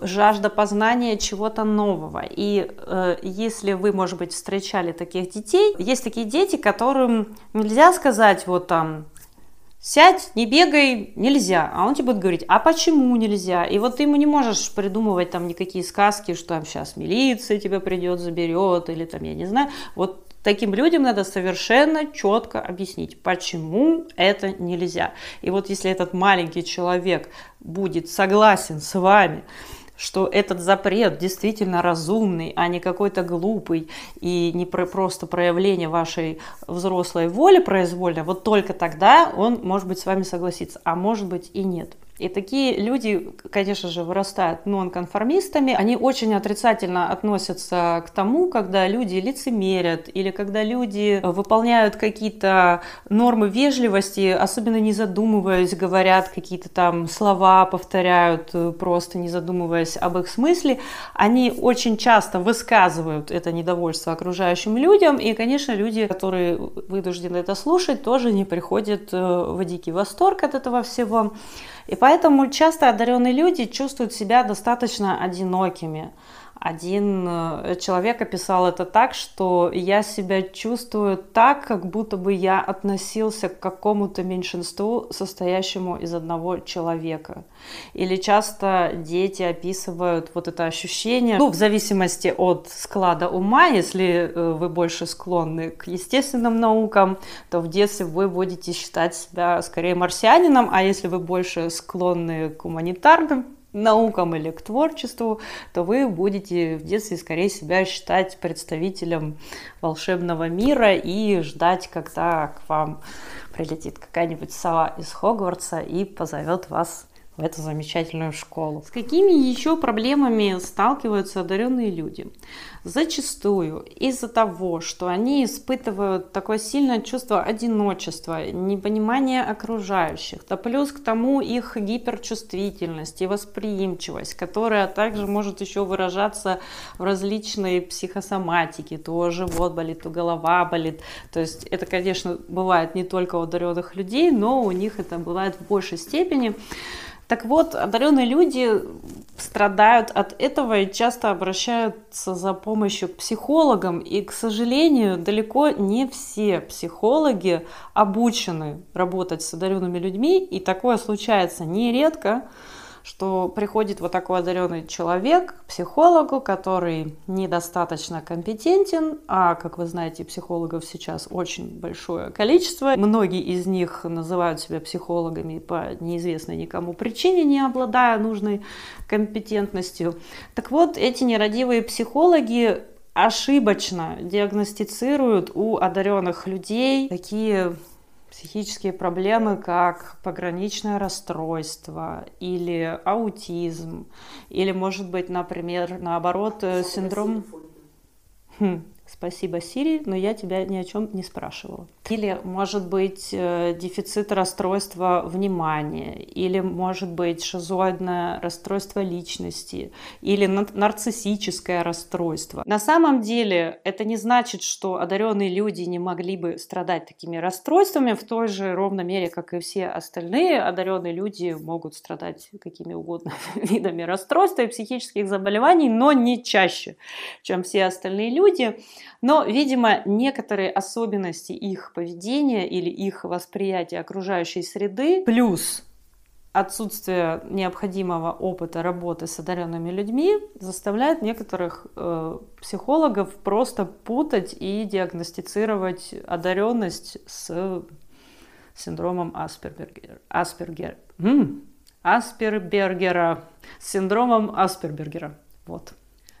жажда познания чего-то нового. И э, если вы, может быть, встречали таких детей, есть такие дети, которым нельзя сказать вот там сядь, не бегай, нельзя. А он тебе будет говорить, а почему нельзя? И вот ты ему не можешь придумывать там никакие сказки, что там сейчас милиция тебя придет, заберет, или там, я не знаю. Вот таким людям надо совершенно четко объяснить, почему это нельзя. И вот если этот маленький человек будет согласен с вами, что этот запрет действительно разумный, а не какой-то глупый и не про, просто проявление вашей взрослой воли произвольно, вот только тогда он может быть с вами согласится, а может быть и нет. И такие люди, конечно же, вырастают нонконформистами. Они очень отрицательно относятся к тому, когда люди лицемерят или когда люди выполняют какие-то нормы вежливости, особенно не задумываясь, говорят какие-то там слова, повторяют, э, просто не задумываясь об их смысле. Они очень часто высказывают это недовольство окружающим людям. И, конечно, люди, которые вынуждены это слушать, тоже не приходят э, в дикий восторг от этого всего. И поэтому часто одаренные люди чувствуют себя достаточно одинокими. Один э, человек описал это так, что я себя чувствую так, как будто бы я относился к какому-то меньшинству, состоящему из одного человека. Или часто дети описывают вот это ощущение, ну, в зависимости от склада ума, если э, вы больше склонны к естественным наукам, то в детстве вы будете считать себя скорее марсианином, а если вы больше склонны к гуманитарным наукам или к творчеству, то вы будете в детстве скорее себя считать представителем волшебного мира и ждать, когда к вам прилетит какая-нибудь сова из Хогвартса и позовет вас в эту замечательную школу. С какими еще проблемами сталкиваются одаренные люди? Зачастую из-за того, что они испытывают такое сильное чувство одиночества, непонимания окружающих, да плюс к тому их гиперчувствительность и восприимчивость, которая также может еще выражаться в различной психосоматике, то живот болит, то голова болит. То есть это, конечно, бывает не только у одаренных людей, но у них это бывает в большей степени. Так вот, одаренные люди страдают от этого и часто обращаются за помощью к психологам. И, к сожалению, далеко не все психологи обучены работать с одаренными людьми. И такое случается нередко что приходит вот такой одаренный человек к психологу, который недостаточно компетентен, а, как вы знаете, психологов сейчас очень большое количество. Многие из них называют себя психологами по неизвестной никому причине, не обладая нужной компетентностью. Так вот, эти нерадивые психологи ошибочно диагностицируют у одаренных людей такие психические проблемы, как пограничное расстройство или аутизм, или, может быть, например, наоборот, э, синдром... Хм, Спасибо, Сири, но я тебя ни о чем не спрашивала. Или, может быть, э, дефицит расстройства внимания, или, может быть, шизоидное расстройство личности, или нарциссическое расстройство. На самом деле, это не значит, что одаренные люди не могли бы страдать такими расстройствами в той же ровной мере, как и все остальные. Одаренные люди могут страдать какими угодно видами расстройства и психических заболеваний, но не чаще, чем все остальные люди. Но, видимо, некоторые особенности их поведения или их восприятия окружающей среды, плюс отсутствие необходимого опыта работы с одаренными людьми заставляет некоторых э, психологов просто путать и диагностицировать одаренность с синдромом Аспергера. Аспергер. Аспербергера. С синдромом Аспергера. Вот.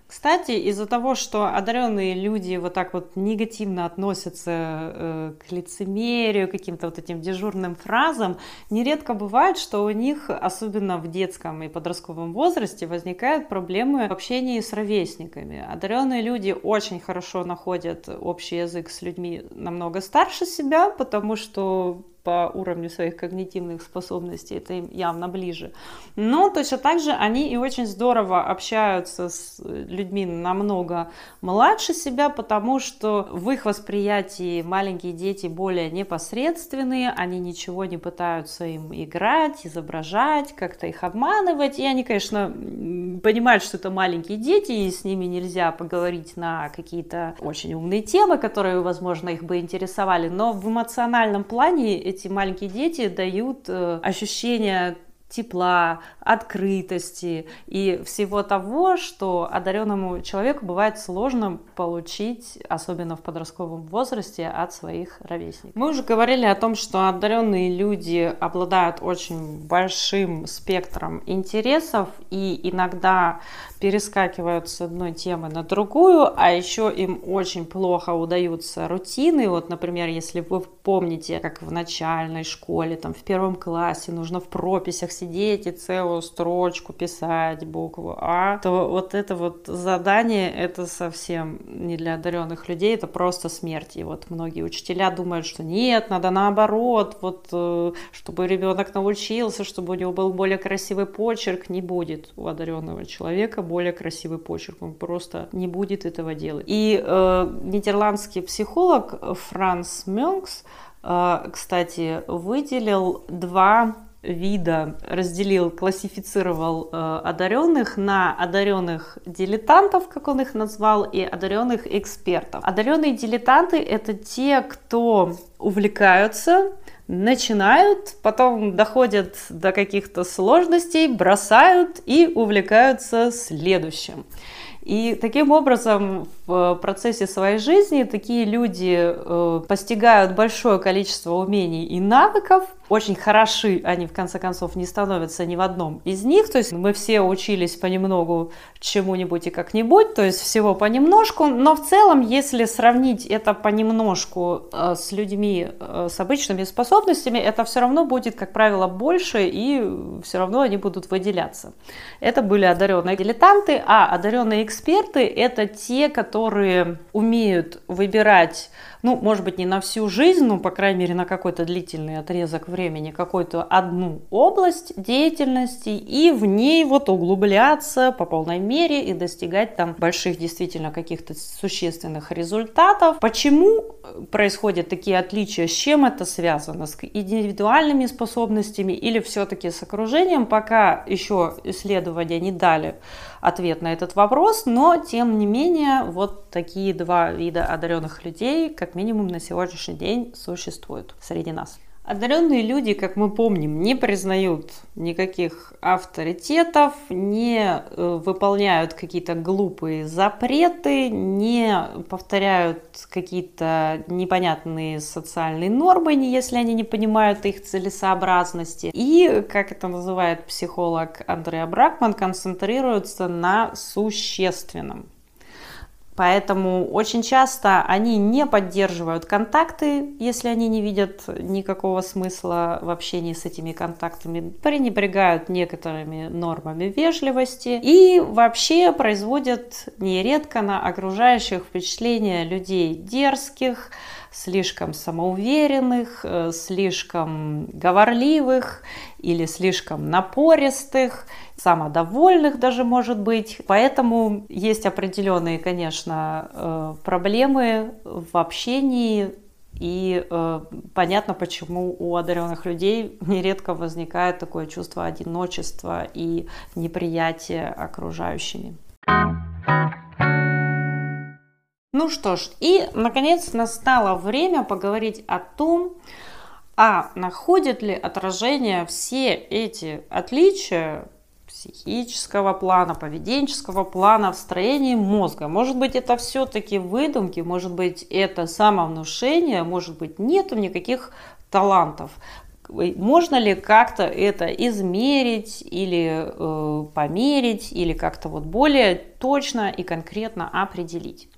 Кстати, из-за того, что одаренные люди вот так вот негативно относятся э, к лицемерию, каким-то вот этим дежурным фразам, нередко бывает, что у них, особенно в детском и подростковом возрасте, возникают проблемы в общении с ровесниками. Одаренные люди очень хорошо находят общий язык с людьми намного старше себя, потому что по уровню своих когнитивных способностей, это им явно ближе. Но точно так же они и очень здорово общаются с людьми намного младше себя, потому что в их восприятии маленькие дети более непосредственные, они ничего не пытаются им играть, изображать, как-то их обманывать, и они, конечно, понимают, что это маленькие дети, и с ними нельзя поговорить на какие-то очень умные темы, которые, возможно, их бы интересовали, но в эмоциональном плане эти маленькие дети дают э, ощущение тепла, открытости и всего того, что одаренному человеку бывает сложно получить, особенно в подростковом возрасте, от своих ровесников. Мы уже говорили о том, что одаренные люди обладают очень большим спектром интересов и иногда перескакивают с одной темы на другую, а еще им очень плохо удаются рутины. Вот, например, если вы помните, как в начальной школе, там в первом классе нужно в прописях сидеть и целую строчку писать букву А, то вот это вот задание, это совсем не для одаренных людей, это просто смерть. И вот многие учителя думают, что нет, надо наоборот, вот э, чтобы ребенок научился, чтобы у него был более красивый почерк, не будет у одаренного человека более красивый почерк, он просто не будет этого делать. И э, нидерландский психолог Франс Мёнкс, э, кстати, выделил два вида разделил, классифицировал э, одаренных на одаренных дилетантов, как он их назвал, и одаренных экспертов. Одаренные дилетанты это те, кто увлекаются начинают, потом доходят до каких-то сложностей, бросают и увлекаются следующим. И таким образом в процессе своей жизни такие люди э, постигают большое количество умений и навыков, очень хороши они в конце концов не становятся ни в одном из них, то есть мы все учились понемногу чему-нибудь и как-нибудь, то есть всего понемножку, но в целом, если сравнить это понемножку э, с людьми э, с обычными способностями, это все равно будет, как правило, больше и все равно они будут выделяться. Это были одаренные дилетанты, а одаренные эксперты это те, которые умеют выбирать ну, может быть, не на всю жизнь, но, по крайней мере, на какой-то длительный отрезок времени, какую-то одну область деятельности и в ней вот углубляться по полной мере и достигать там больших действительно каких-то существенных результатов. Почему происходят такие отличия, с чем это связано, с индивидуальными способностями или все-таки с окружением, пока еще исследования не дали ответ на этот вопрос, но тем не менее вот такие два вида одаренных людей как минимум на сегодняшний день существуют среди нас. Одаренные люди, как мы помним, не признают никаких авторитетов, не э, выполняют какие-то глупые запреты, не повторяют какие-то непонятные социальные нормы, если они не понимают их целесообразности. И, как это называет психолог Андреа Бракман, концентрируются на существенном. Поэтому очень часто они не поддерживают контакты, если они не видят никакого смысла в общении с этими контактами, пренебрегают некоторыми нормами вежливости и вообще производят нередко на окружающих впечатление людей дерзких, слишком самоуверенных, э, слишком говорливых или слишком напористых, самодовольных даже может быть. Поэтому есть определенные, конечно, э, проблемы в общении и э, понятно, почему у одаренных людей нередко возникает такое чувство одиночества и неприятия окружающими. Ну что ж, и наконец настало время поговорить о том, а находят ли отражение все эти отличия психического плана, поведенческого плана в строении мозга. Может быть, это все-таки выдумки, может быть, это самовнушение, может быть, нету никаких талантов. Можно ли как-то это измерить или э, померить, или как-то вот более точно и конкретно определить?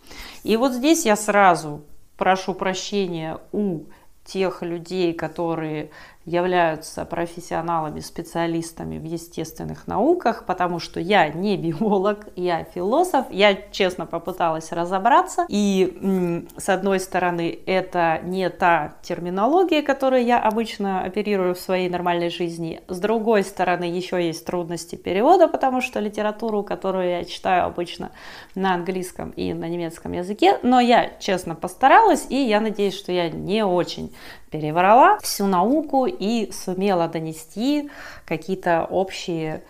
И вот здесь я сразу прошу прощения у тех людей, которые являются профессионалами, специалистами в естественных науках, потому что я не биолог, я философ, я честно попыталась разобраться, и с одной стороны это не та терминология, которой я обычно оперирую в своей нормальной жизни, с другой стороны еще есть трудности перевода, потому что литературу, которую я читаю обычно на английском и на немецком языке, но я честно постаралась, и я надеюсь, что я не очень переврала всю науку и сумела донести какие-то общие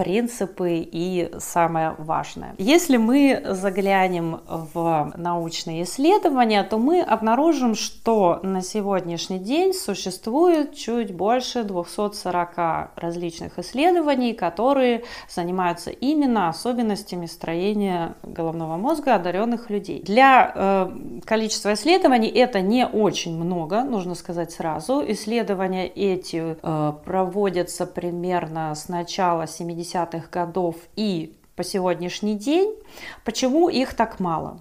принципы и самое важное. Если мы заглянем в научные исследования, то мы обнаружим, что на сегодняшний день существует чуть больше 240 различных исследований, которые занимаются именно особенностями строения головного мозга одаренных людей. Для э, количества исследований это не очень много, нужно сказать сразу. Исследования эти э, проводятся примерно с начала 70 70-х годов и по сегодняшний день. Почему их так мало?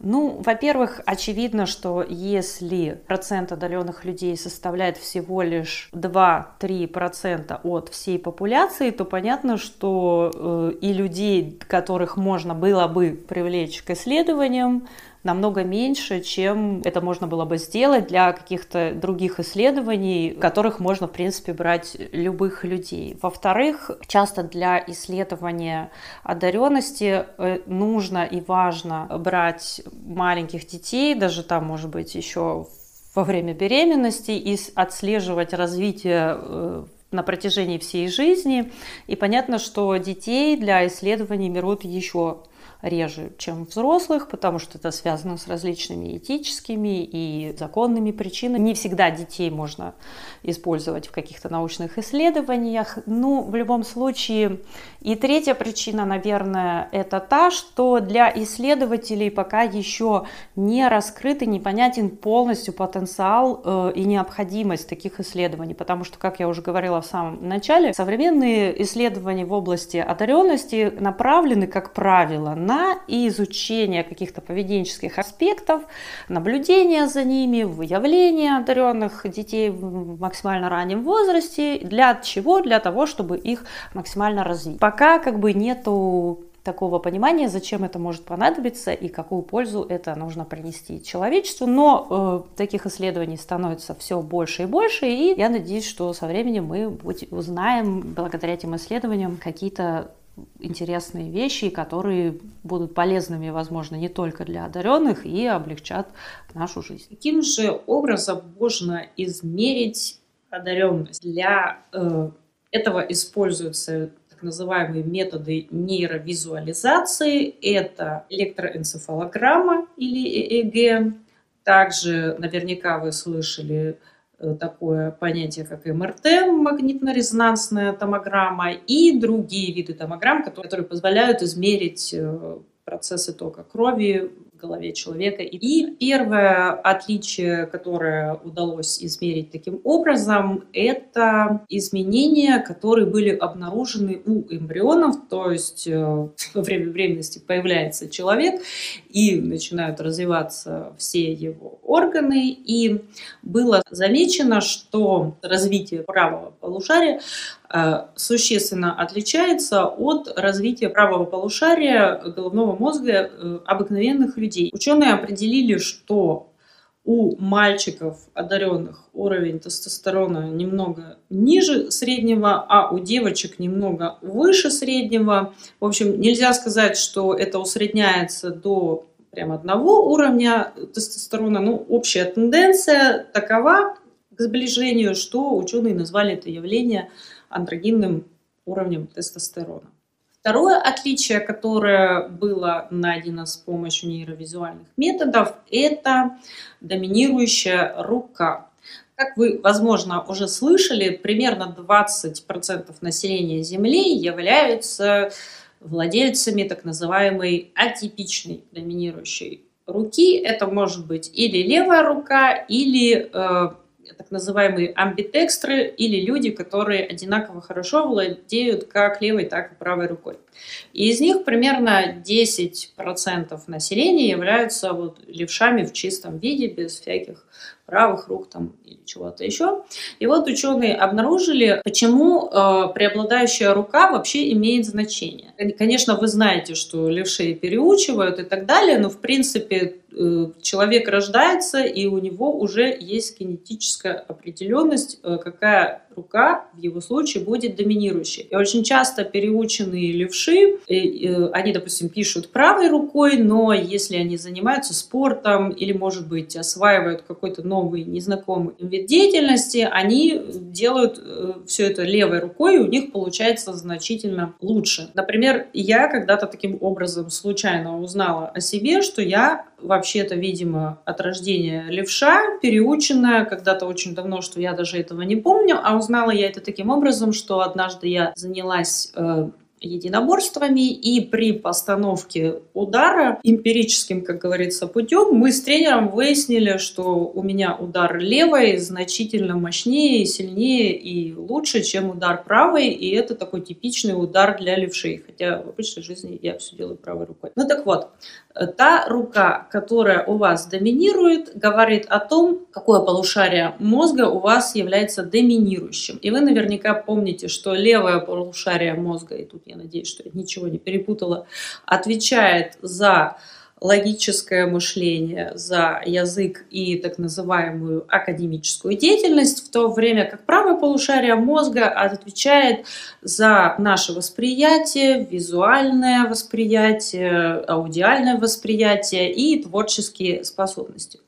Ну, во-первых, очевидно, что если процент отдаленных людей составляет всего лишь 2-3% от всей популяции, то понятно, что э, и людей, которых можно было бы привлечь к исследованиям, намного меньше, чем это можно было бы сделать для каких-то других исследований, которых можно, в принципе, брать любых людей. Во-вторых, часто для исследования одаренности э, нужно и важно брать маленьких детей, даже там, может быть, еще во время беременности и отслеживать развитие э, на протяжении всей жизни. И понятно, что детей для исследований берут еще реже, чем взрослых, потому что это связано с различными этическими и законными причинами. Не всегда детей можно использовать в каких-то научных исследованиях. Ну, в любом случае, и третья причина, наверное, это та, что для исследователей пока еще не раскрыт и непонятен полностью потенциал э, и необходимость таких исследований, потому что, как я уже говорила в самом начале, современные исследования в области одаренности направлены, как правило, на на изучение каких-то поведенческих аспектов, наблюдение за ними, выявление одаренных детей в максимально раннем возрасте. Для чего? Для того, чтобы их максимально развить. Пока как бы нету такого понимания, зачем это может понадобиться и какую пользу это нужно принести человечеству. Но э, таких исследований становится все больше и больше, и я надеюсь, что со временем мы узнаем благодаря этим исследованиям какие-то интересные вещи, которые будут полезными, возможно, не только для одаренных и облегчат нашу жизнь. Каким же образом можно измерить одаренность? Для э, этого используются так называемые методы нейровизуализации. Это электроэнцефалограмма или ЭЭГ. Также наверняка вы слышали такое понятие, как МРТ, магнитно-резонансная томограмма, и другие виды томограмм, которые, которые позволяют измерить э, процессы тока крови голове человека. И первое отличие, которое удалось измерить таким образом, это изменения, которые были обнаружены у эмбрионов, то есть э, во время беременности появляется человек, и начинают развиваться все его органы. И было замечено, что развитие правого полушария э, существенно отличается от развития правого полушария головного мозга э, обыкновенных людей. Ученые определили, что у мальчиков одаренных уровень тестостерона немного ниже среднего, а у девочек немного выше среднего. В общем, нельзя сказать, что это усредняется до прям одного уровня тестостерона. Ну, общая тенденция такова к сближению, что ученые назвали это явление андрогенным уровнем тестостерона. Второе отличие, которое было найдено с помощью нейровизуальных методов, это доминирующая рука. Как вы, возможно, уже слышали, примерно 20% населения Земли являются владельцами так называемой атипичной доминирующей руки. Это может быть или левая рука, или э, так называемые амбитекстры или люди, которые одинаково хорошо владеют как левой, так и правой рукой. И из них примерно 10% населения являются вот левшами в чистом виде, без всяких правых рук там или чего-то еще. И вот ученые обнаружили, почему э, преобладающая рука вообще имеет значение. Конечно, вы знаете, что левшей переучивают и так далее, но в принципе э, человек рождается, и у него уже есть кинетическая определенность, э, какая рука в его случае будет доминирующей. И очень часто переученные левши, они, допустим, пишут правой рукой, но если они занимаются спортом или, может быть, осваивают какой-то новый, незнакомый вид деятельности, они делают э, все это левой рукой, и у них получается значительно лучше. Например, я когда-то таким образом случайно узнала о себе, что я вообще-то, видимо, от рождения левша, переученная когда-то очень давно, что я даже этого не помню, а узнала я это таким образом, что однажды я занялась э, единоборствами, и при постановке удара эмпирическим, как говорится, путем мы с тренером выяснили, что у меня удар левой значительно мощнее, сильнее и лучше, чем удар правой, и это такой типичный удар для левшей, хотя в обычной жизни я все делаю правой рукой. Ну так вот, та рука, которая у вас доминирует, говорит о том, какое полушарие мозга у вас является доминирующим. И вы наверняка помните, что левое полушарие мозга, и тут я надеюсь, что я ничего не перепутала, отвечает за логическое мышление, за язык и так называемую академическую деятельность, в то время как правое полушарие мозга отвечает за наше восприятие, визуальное восприятие, аудиальное восприятие и творческие способности.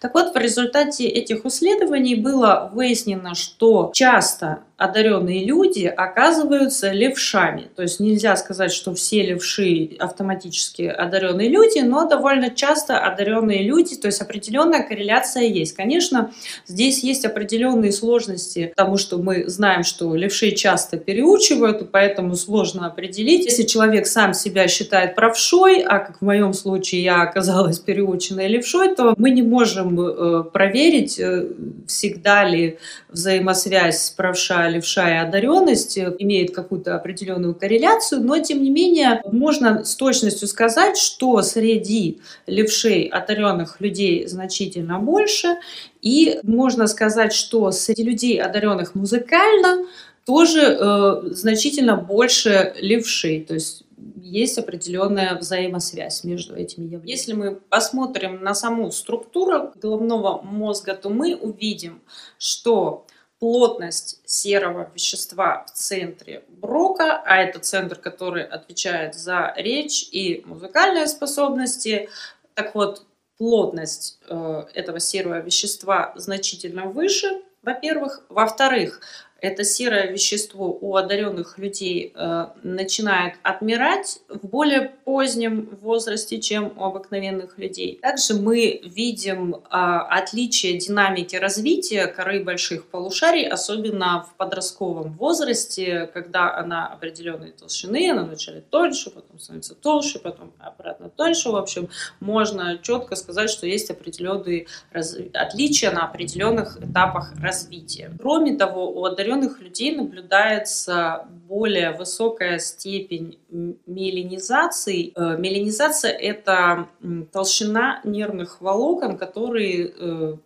Так вот, в результате этих исследований было выяснено, что часто одаренные люди оказываются левшами. То есть нельзя сказать, что все левши автоматически одаренные люди, но довольно часто одаренные люди, то есть определенная корреляция есть. Конечно, здесь есть определенные сложности, потому что мы знаем, что левши часто переучивают, поэтому сложно определить. Если человек сам себя считает правшой, а как в моем случае я оказалась переученной левшой, то мы не можем э, проверить, э, всегда ли взаимосвязь правша левша и одаренность имеют какую-то определенную корреляцию, но тем не менее можно с точностью сказать, что среди левшей одаренных людей значительно больше, и можно сказать, что среди людей одаренных музыкально тоже э, значительно больше левшей, то есть есть определенная взаимосвязь между этими явлениями. Если мы посмотрим на саму структуру головного мозга, то мы увидим, что плотность серого вещества в центре Брока, а это центр, который отвечает за речь и музыкальные способности. Так вот, плотность э, этого серого вещества значительно выше, во-первых. Во-вторых, это серое вещество у одаренных людей э, начинает отмирать в более позднем возрасте, чем у обыкновенных людей. Также мы видим э, отличие динамики развития коры больших полушарий, особенно в подростковом возрасте, когда она определенной толщины, она вначале тоньше, потом становится толще, потом обратно тоньше. В общем, можно четко сказать, что есть определенные раз... отличия на определенных этапах развития. Кроме того, у одаренных одаренных людей наблюдается более высокая степень меланизации. Э, меланизация – это толщина нервных волокон, которые э,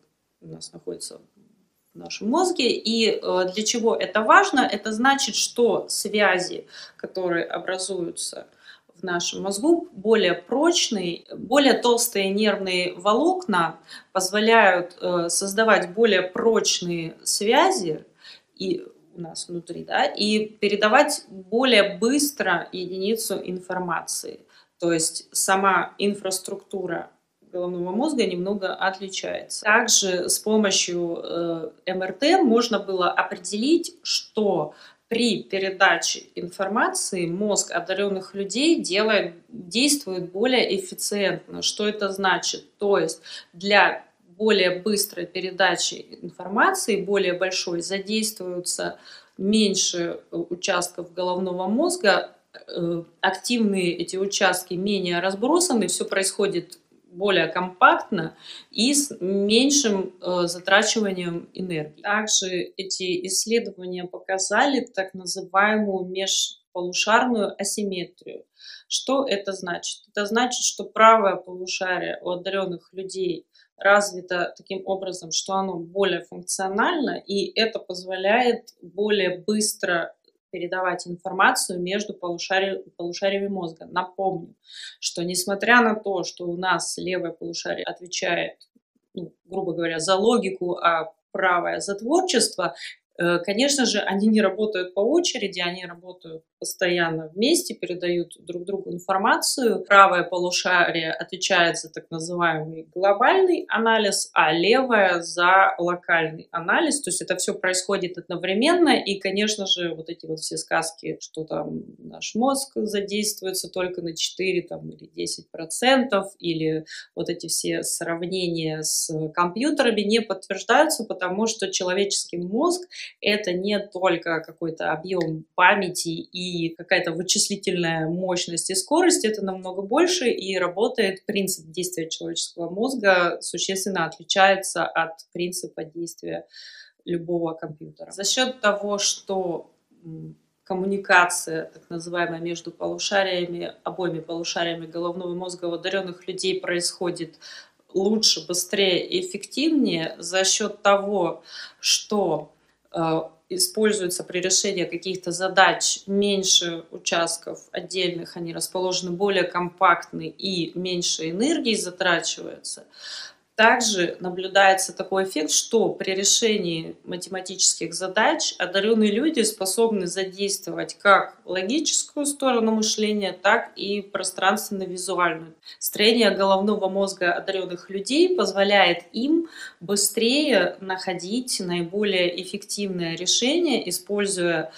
у нас находятся в нашем мозге. И э, для чего это важно? Это значит, что связи, которые образуются в нашем мозгу, более прочные, более толстые нервные волокна позволяют создавать более прочные связи, и у нас внутри, да, и передавать более быстро единицу информации. То есть сама инфраструктура головного мозга немного отличается. Также с помощью э, МРТ можно было определить, что при передаче информации мозг одаренных людей делает, действует более эффициентно. Что это значит? То есть для более быстрой передачи информации, более большой, задействуются меньше э, участков головного мозга, э, активные эти участки менее разбросаны, все происходит более компактно и с меньшим э, затрачиванием энергии. Также эти исследования показали так называемую межполушарную асимметрию. Что это значит? Это значит, что правое полушарие у одаренных людей развито таким образом, что оно более функционально, и это позволяет более быстро передавать информацию между полушари... полушариями мозга. Напомню, что несмотря на то, что у нас левое полушарие отвечает, ну, грубо говоря, за логику, а правое за творчество, Э, конечно же, они не работают по очереди, они работают постоянно вместе, передают друг другу информацию. Правое полушарие отвечает за так называемый глобальный анализ, а левое за локальный анализ. То есть это все происходит одновременно, и, конечно же, вот эти вот все сказки, что там наш мозг задействуется только на 4 там, или 10 процентов, или вот эти все сравнения с компьютерами не подтверждаются, потому что человеческий мозг это не только какой-то объем памяти и какая-то вычислительная мощность и скорость, это намного больше, и работает принцип действия человеческого мозга существенно отличается от принципа действия любого компьютера. За счет того, что коммуникация, так называемая, между полушариями, обоими полушариями головного мозга у одаренных людей происходит лучше, быстрее и эффективнее за счет того, что Используются при решении каких-то задач меньше участков отдельных, они расположены более компактны и меньше энергии затрачивается, также наблюдается такой эффект, что при решении математических задач одаренные люди способны задействовать как логическую сторону мышления, так и пространственно-визуальную. Строение головного мозга одаренных людей позволяет им быстрее находить наиболее эффективное решение, используя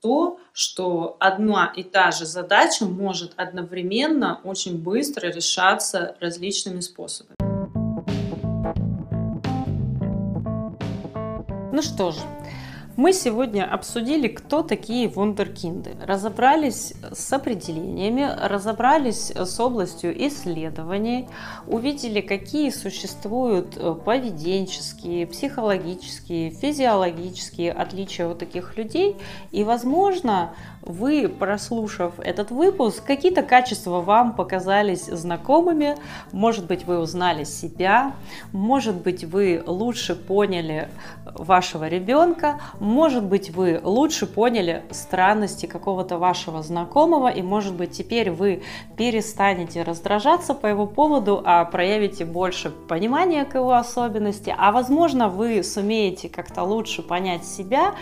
то, что одна и та же задача может одновременно очень быстро решаться различными способами. Ну что ж, мы сегодня обсудили, кто такие вундеркинды. Разобрались с определениями, разобрались с областью исследований, увидели, какие существуют э, поведенческие, психологические, физиологические отличия у таких людей. И, возможно, вы, прослушав этот выпуск, какие-то качества вам показались знакомыми, может быть, вы узнали себя, может быть, вы лучше поняли вашего ребенка, может быть, вы лучше поняли странности какого-то вашего знакомого, и, может быть, теперь вы перестанете раздражаться по его поводу, а проявите больше понимания к его особенности, а, возможно, вы сумеете как-то лучше понять себя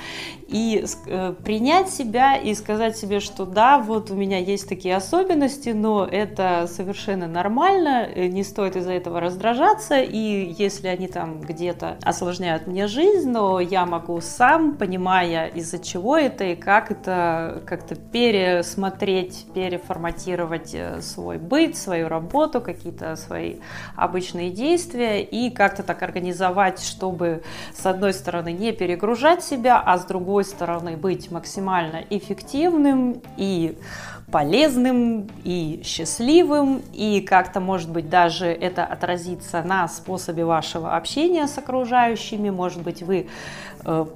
и э, принять себя и сказать себе, что да, вот у меня есть такие особенности, но это совершенно нормально, э, не стоит из-за этого раздражаться, и если они там где-то осложняют мне жизнь, но я могу сам, понимая из-за чего это и как это как-то пересмотреть, переформатировать э, свой быт, свою работу, какие-то свои обычные действия и как-то так организовать, чтобы с одной стороны не перегружать себя, а с другой другой стороны быть максимально эффективным и полезным и счастливым, и как-то, может быть, даже это отразится на способе вашего общения с окружающими, может быть, вы э,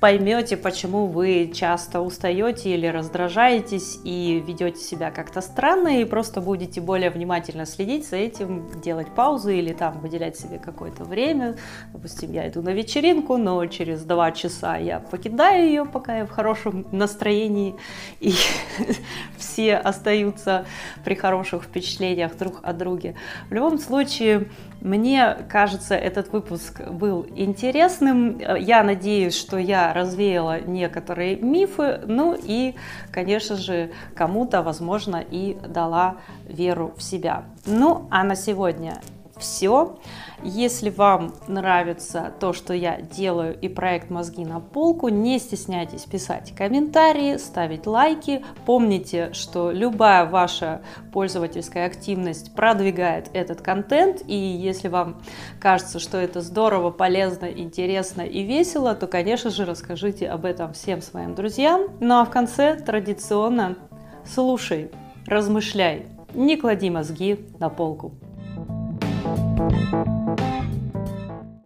поймете, почему вы часто устаете или раздражаетесь и ведете себя как-то странно, и просто будете более внимательно следить за этим, делать паузы или там выделять себе какое-то время. Допустим, я иду на вечеринку, но через два часа я покидаю ее, пока я в хорошем настроении, и все остаются при хороших впечатлениях друг о друге. В любом случае, мне кажется, этот выпуск был интересным. Я надеюсь, что я развеяла некоторые мифы, ну и, конечно же, кому-то, возможно, и дала веру в себя. Ну, а на сегодня все. Если вам нравится то, что я делаю и проект «Мозги на полку», не стесняйтесь писать комментарии, ставить лайки. Помните, что любая ваша пользовательская активность продвигает этот контент, и если вам кажется, что это здорово, полезно, интересно и весело, то, конечно же, расскажите об этом всем своим друзьям. Ну а в конце традиционно слушай, размышляй, не клади мозги на полку. Música